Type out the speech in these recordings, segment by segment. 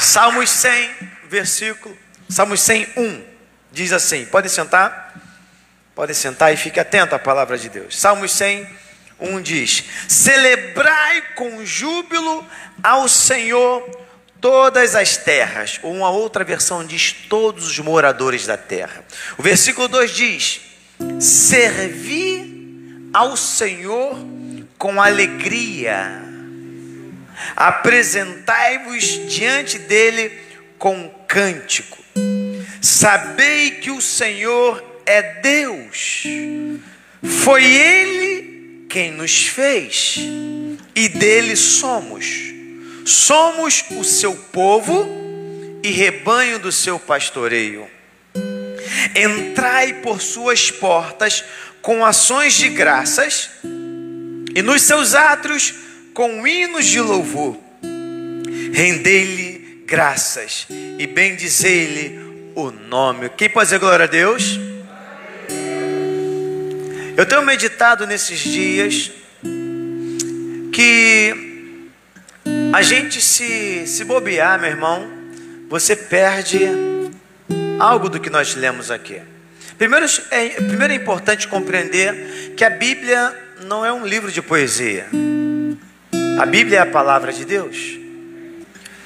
Salmos 100, versículo, Salmos 101, diz assim: podem sentar? Podem sentar e fique atento à palavra de Deus. Salmos 100, 1 diz: Celebrai com júbilo ao Senhor todas as terras. Ou uma outra versão diz: todos os moradores da terra. O versículo 2 diz: Servi ao Senhor com alegria, apresentai-vos diante dele com cântico. Sabei que o Senhor é Deus, foi Ele quem nos fez e dele somos. Somos o seu povo e rebanho do seu pastoreio. Entrai por suas portas com ações de graças e nos seus átrios com hinos de louvor. Rendei-lhe graças e bendizei-lhe o nome. Quem pode dizer glória a Deus? Eu tenho meditado nesses dias que a gente se, se bobear, meu irmão, você perde algo do que nós lemos aqui. Primeiro é, primeiro é importante compreender que a Bíblia não é um livro de poesia. A Bíblia é a palavra de Deus.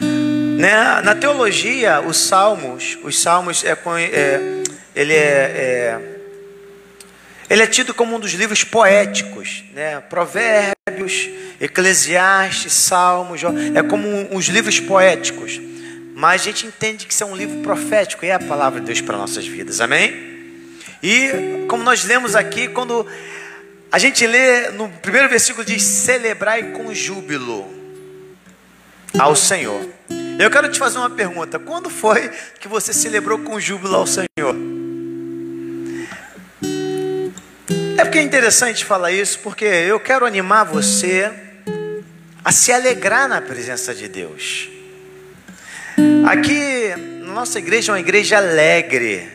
Né? Na teologia, os salmos, os salmos é, é ele é, é, ele é tido como um dos livros poéticos, né? Provérbios, Eclesiastes, Salmos, é como os livros poéticos. Mas a gente entende que isso é um livro profético e é a palavra de Deus para nossas vidas, amém? E como nós lemos aqui, quando a gente lê no primeiro versículo diz: celebrai com júbilo ao Senhor. Eu quero te fazer uma pergunta: quando foi que você celebrou com júbilo ao Senhor? É porque é interessante falar isso, porque eu quero animar você a se alegrar na presença de Deus. Aqui, nossa igreja, é uma igreja alegre,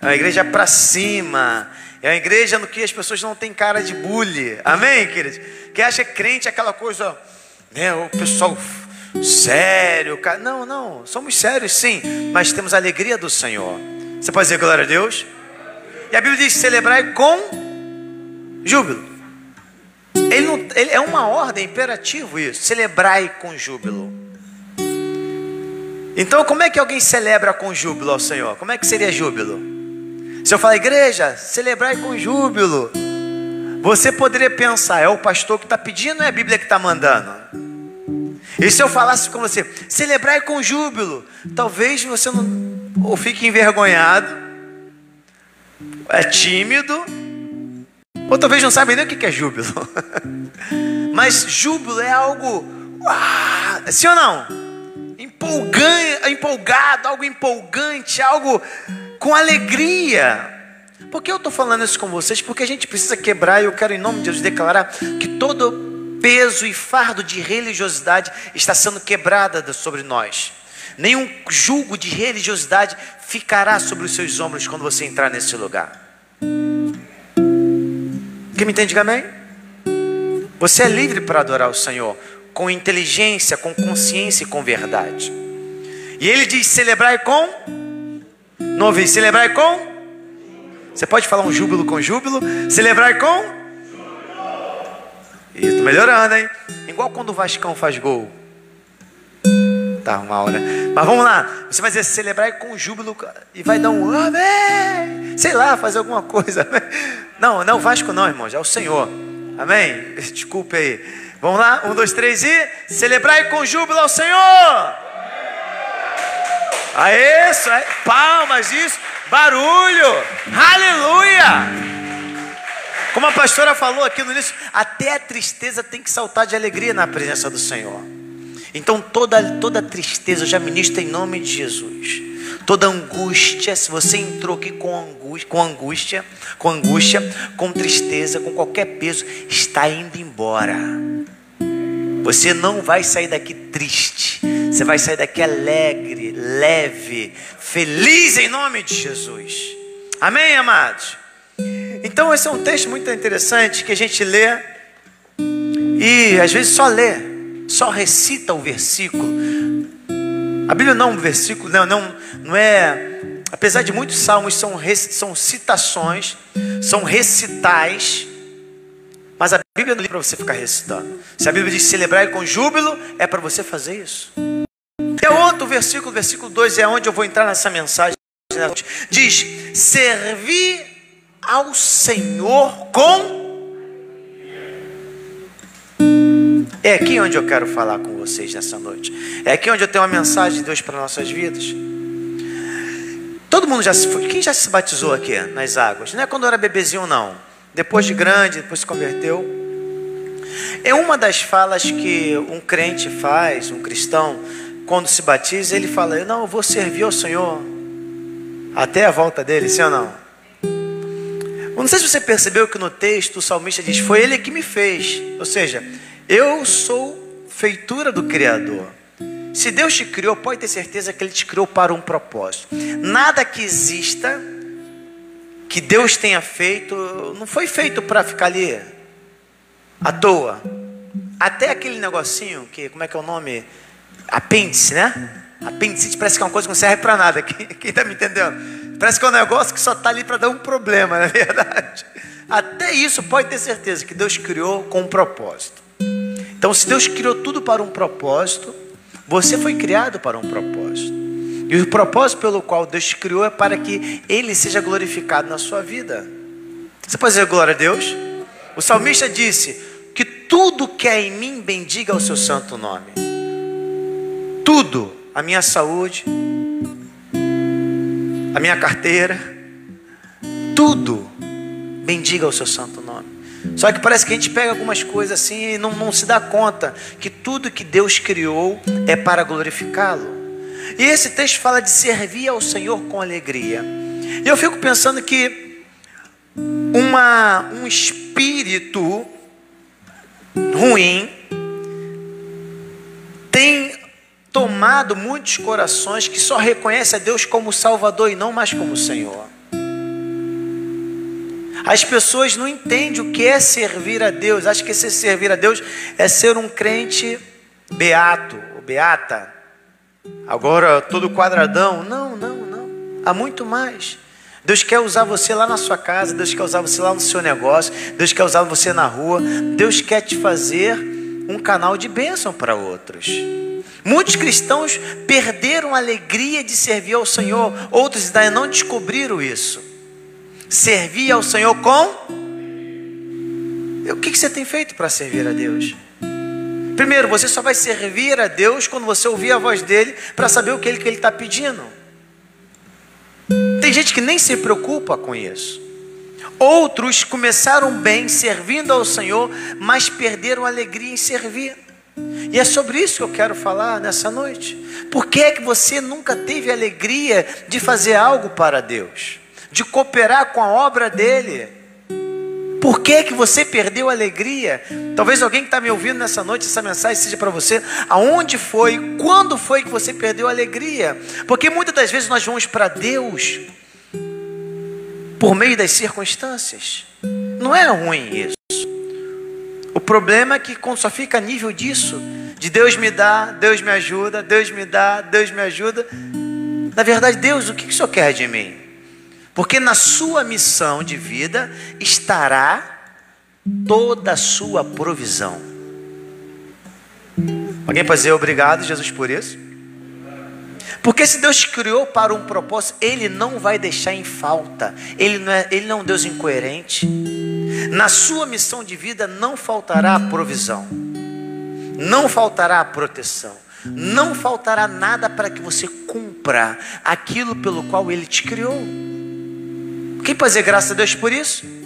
é uma igreja para cima, é uma igreja no que as pessoas não têm cara de bullying, amém, queridos? Que acha crente é aquela coisa, né, o pessoal sério. Não, não, somos sérios sim, mas temos a alegria do Senhor. Você pode dizer glória a Deus? E a Bíblia diz: celebrar com júbilo. Ele, não, ele é uma ordem, imperativo isso. Celebrai com júbilo. Então, como é que alguém celebra com júbilo ao Senhor? Como é que seria júbilo? Se eu falar, igreja, celebrai com júbilo, você poderia pensar, é o pastor que está pedindo ou é a Bíblia que está mandando? E se eu falasse com você, celebrai com júbilo, talvez você não ou fique envergonhado, é tímido, ou talvez não saiba nem o que é júbilo. Mas júbilo é algo, uau, sim ou não? Empolgante, empolgado, algo empolgante, algo com alegria. Por que eu estou falando isso com vocês? Porque a gente precisa quebrar, e eu quero em nome de Deus declarar que todo peso e fardo de religiosidade está sendo quebrada sobre nós. Nenhum jugo de religiosidade ficará sobre os seus ombros quando você entrar nesse lugar. Quem me entende, amém? Você é livre para adorar o Senhor com inteligência, com consciência e com verdade. E ele diz: celebrai com. Não ouvi, celebrai com. Você pode falar um júbilo com júbilo? Celebrai com isso, melhorando, hein? Igual quando o Vascão faz gol. Tá mal, né? Mas vamos lá. Você vai dizer celebrar com júbilo e vai dar um amém. Sei lá, fazer alguma coisa. Não, não é o Vasco não, irmãos, é o Senhor. Amém? Desculpe aí. Vamos lá, um, dois, três e celebrar com júbilo ao Senhor. A isso, palmas, isso, barulho, aleluia. Como a pastora falou aqui no início, até a tristeza tem que saltar de alegria na presença do Senhor. Então toda, toda tristeza, eu já ministro em nome de Jesus. Toda angústia, se você entrou aqui com angústia, com angústia, com angústia, com tristeza, com qualquer peso, está indo embora. Você não vai sair daqui triste. Você vai sair daqui alegre, leve, feliz em nome de Jesus. Amém, amados? Então, esse é um texto muito interessante que a gente lê e às vezes só lê, só recita o versículo, A Bíblia não é um versículo, não, não, não é. Apesar de muitos salmos são, são citações, são recitais, mas a Bíblia não é para você ficar recitando. Se a Bíblia diz celebrar com júbilo, é para você fazer isso. É outro versículo, versículo 2 é onde eu vou entrar nessa mensagem. Diz: servir ao Senhor com. É aqui onde eu quero falar com vocês nessa noite. É aqui onde eu tenho uma mensagem de Deus para nossas vidas. Todo mundo já se foi. Quem já se batizou aqui nas águas? Não é quando era bebezinho, não. Depois de grande, depois se converteu. É uma das falas que um crente faz, um cristão, quando se batiza, ele fala: Não, eu vou servir ao Senhor até a volta dele, sim ou não? Eu não sei se você percebeu que no texto o salmista diz: Foi ele que me fez. Ou seja, eu sou feitura do Criador. Se Deus te criou, pode ter certeza que Ele te criou para um propósito. Nada que exista, que Deus tenha feito, não foi feito para ficar ali à toa. Até aquele negocinho, que como é que é o nome? Apêndice, né? Apêndice parece que é uma coisa que não serve para nada. Quem está me entendendo? Parece que é um negócio que só está ali para dar um problema, na é verdade. Até isso pode ter certeza que Deus criou com um propósito. Então, se Deus criou tudo para um propósito, você foi criado para um propósito. E o propósito pelo qual Deus te criou é para que Ele seja glorificado na sua vida. Você pode dizer glória a Deus? O salmista disse: Que tudo que é em mim bendiga o seu santo nome tudo, a minha saúde, a minha carteira, tudo, bendiga o seu santo nome. Só que parece que a gente pega algumas coisas assim e não, não se dá conta que tudo que Deus criou é para glorificá-lo. E esse texto fala de servir ao Senhor com alegria. E eu fico pensando que uma, um espírito ruim tomado muitos corações que só reconhecem a Deus como Salvador e não mais como Senhor. As pessoas não entendem o que é servir a Deus, acham que esse servir a Deus é ser um crente beato ou beata. Agora todo quadradão. Não, não, não. Há muito mais. Deus quer usar você lá na sua casa, Deus quer usar você lá no seu negócio, Deus quer usar você na rua, Deus quer te fazer um canal de bênção para outros. Muitos cristãos perderam a alegria de servir ao Senhor, outros ainda não descobriram isso. Servir ao Senhor com. O que você tem feito para servir a Deus? Primeiro, você só vai servir a Deus quando você ouvir a voz dele para saber o que ele está pedindo. Tem gente que nem se preocupa com isso. Outros começaram bem servindo ao Senhor, mas perderam a alegria em servir. E é sobre isso que eu quero falar nessa noite. Por que é que você nunca teve alegria de fazer algo para Deus? De cooperar com a obra dele? Por que, que você perdeu a alegria? Talvez alguém que está me ouvindo nessa noite, essa mensagem seja para você. Aonde foi, quando foi que você perdeu a alegria? Porque muitas das vezes nós vamos para Deus por meio das circunstâncias. Não é ruim isso. Problema é que só fica a nível disso, de Deus me dá, Deus me ajuda, Deus me dá, Deus me ajuda. Na verdade, Deus, o que o Senhor quer de mim? Porque na sua missão de vida estará toda a sua provisão. Alguém pode dizer obrigado, Jesus, por isso? Porque se Deus criou para um propósito, Ele não vai deixar em falta. Ele não é, ele não é um Deus incoerente. Na sua missão de vida não faltará provisão, não faltará proteção, não faltará nada para que você cumpra aquilo pelo qual Ele te criou. Quem pode dizer graças a Deus por isso?